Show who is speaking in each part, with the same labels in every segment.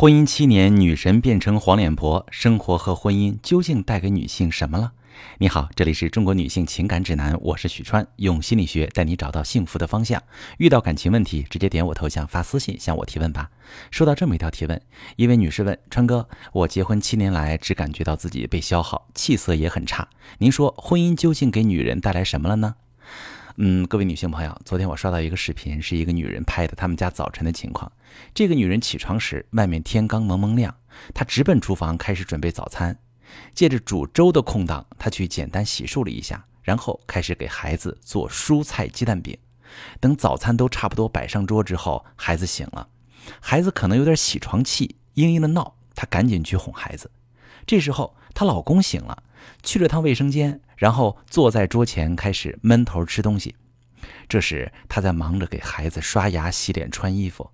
Speaker 1: 婚姻七年，女神变成黄脸婆，生活和婚姻究竟带给女性什么了？你好，这里是中国女性情感指南，我是许川，用心理学带你找到幸福的方向。遇到感情问题，直接点我头像发私信向我提问吧。收到这么一条提问，一位女士问川哥：我结婚七年来，只感觉到自己被消耗，气色也很差。您说婚姻究竟给女人带来什么了呢？嗯，各位女性朋友，昨天我刷到一个视频，是一个女人拍的他们家早晨的情况。这个女人起床时，外面天刚蒙蒙亮，她直奔厨房开始准备早餐。借着煮粥的空档，她去简单洗漱了一下，然后开始给孩子做蔬菜鸡蛋饼。等早餐都差不多摆上桌之后，孩子醒了，孩子可能有点起床气，嘤嘤的闹，她赶紧去哄孩子。这时候，她老公醒了，去了趟卫生间。然后坐在桌前开始闷头吃东西，这时她在忙着给孩子刷牙、洗脸、穿衣服。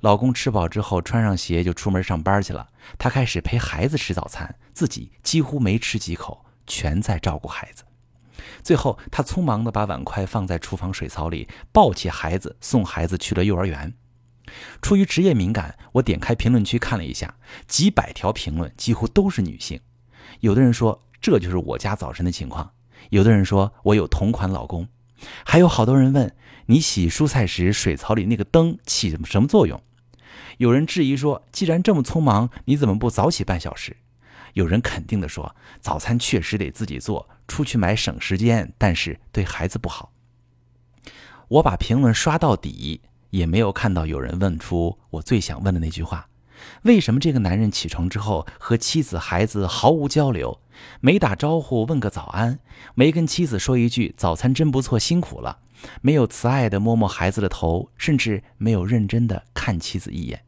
Speaker 1: 老公吃饱之后穿上鞋就出门上班去了，她开始陪孩子吃早餐，自己几乎没吃几口，全在照顾孩子。最后，她匆忙地把碗筷放在厨房水槽里，抱起孩子送孩子去了幼儿园。出于职业敏感，我点开评论区看了一下，几百条评论几乎都是女性，有的人说。这就是我家早晨的情况。有的人说我有同款老公，还有好多人问你洗蔬菜时水槽里那个灯起什么作用？有人质疑说，既然这么匆忙，你怎么不早起半小时？有人肯定的说，早餐确实得自己做，出去买省时间，但是对孩子不好。我把评论刷到底，也没有看到有人问出我最想问的那句话。为什么这个男人起床之后和妻子、孩子毫无交流，没打招呼问个早安，没跟妻子说一句早餐真不错，辛苦了，没有慈爱的摸摸孩子的头，甚至没有认真的看妻子一眼？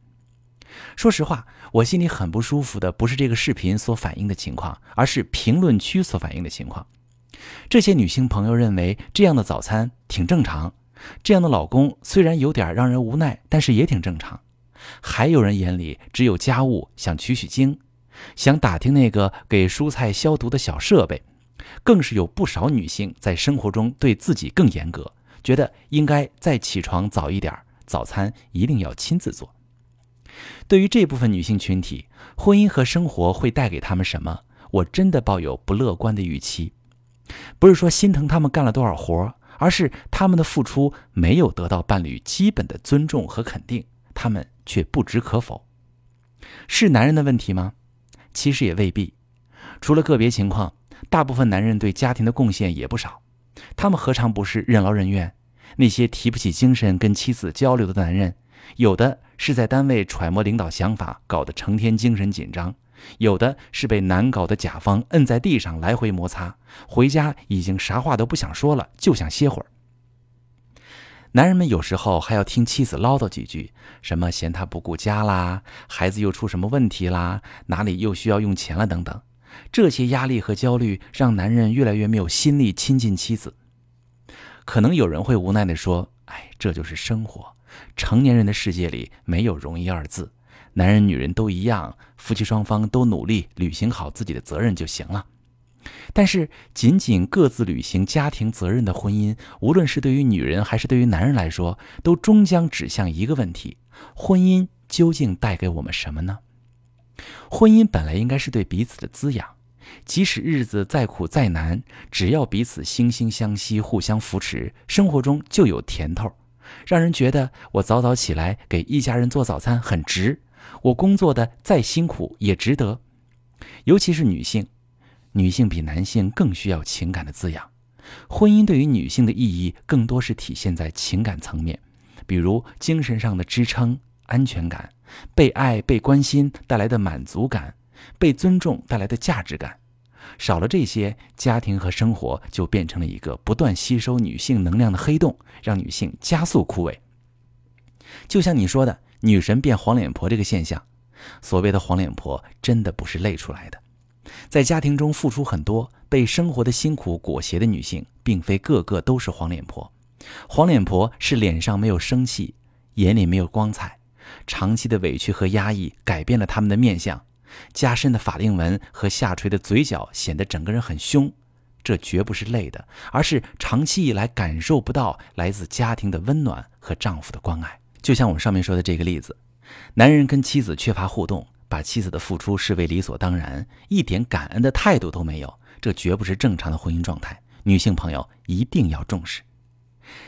Speaker 1: 说实话，我心里很不舒服的不是这个视频所反映的情况，而是评论区所反映的情况。这些女性朋友认为这样的早餐挺正常，这样的老公虽然有点让人无奈，但是也挺正常。还有人眼里只有家务，想取取经，想打听那个给蔬菜消毒的小设备，更是有不少女性在生活中对自己更严格，觉得应该再起床早一点，早餐一定要亲自做。对于这部分女性群体，婚姻和生活会带给他们什么？我真的抱有不乐观的预期。不是说心疼他们干了多少活，而是他们的付出没有得到伴侣基本的尊重和肯定。他们却不知可否，是男人的问题吗？其实也未必。除了个别情况，大部分男人对家庭的贡献也不少。他们何尝不是任劳任怨？那些提不起精神跟妻子交流的男人，有的是在单位揣摩领导想法，搞得成天精神紧张；有的是被难搞的甲方摁在地上来回摩擦，回家已经啥话都不想说了，就想歇会儿。男人们有时候还要听妻子唠叨几句，什么嫌他不顾家啦，孩子又出什么问题啦，哪里又需要用钱了等等。这些压力和焦虑让男人越来越没有心力亲近妻子。可能有人会无奈地说：“哎，这就是生活，成年人的世界里没有容易二字，男人女人都一样，夫妻双方都努力履行好自己的责任就行了。”但是，仅仅各自履行家庭责任的婚姻，无论是对于女人还是对于男人来说，都终将指向一个问题：婚姻究竟带给我们什么呢？婚姻本来应该是对彼此的滋养，即使日子再苦再难，只要彼此惺惺相惜、互相扶持，生活中就有甜头，让人觉得我早早起来给一家人做早餐很值，我工作的再辛苦也值得。尤其是女性。女性比男性更需要情感的滋养，婚姻对于女性的意义更多是体现在情感层面，比如精神上的支撑、安全感、被爱、被关心带来的满足感、被尊重带来的价值感。少了这些，家庭和生活就变成了一个不断吸收女性能量的黑洞，让女性加速枯萎。就像你说的，女神变黄脸婆这个现象，所谓的黄脸婆真的不是累出来的。在家庭中付出很多、被生活的辛苦裹挟的女性，并非个个都是黄脸婆。黄脸婆是脸上没有生气，眼里没有光彩，长期的委屈和压抑改变了他们的面相，加深的法令纹和下垂的嘴角显得整个人很凶。这绝不是累的，而是长期以来感受不到来自家庭的温暖和丈夫的关爱。就像我上面说的这个例子，男人跟妻子缺乏互动，把妻子的付出视为理所当然，一点感恩的态度都没有，这绝不是正常的婚姻状态。女性朋友一定要重视。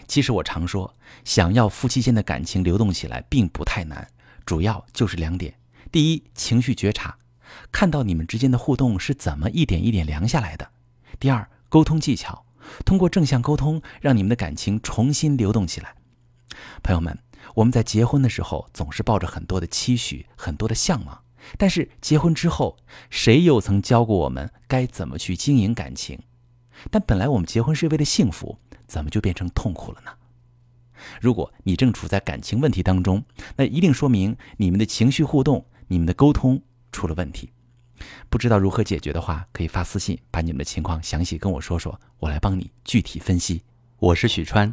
Speaker 1: 其实我常说，想要夫妻间的感情流动起来，并不太难，主要就是两点：第一，情绪觉察，看到你们之间的互动是怎么一点一点凉下来的；第二，沟通技巧，通过正向沟通，让你们的感情重新流动起来。朋友们，我们在结婚的时候总是抱着很多的期许、很多的向往，但是结婚之后，谁又曾教过我们该怎么去经营感情？但本来我们结婚是为了幸福。怎么就变成痛苦了呢？如果你正处在感情问题当中，那一定说明你们的情绪互动、你们的沟通出了问题。不知道如何解决的话，可以发私信把你们的情况详细跟我说说，我来帮你具体分析。我是许川，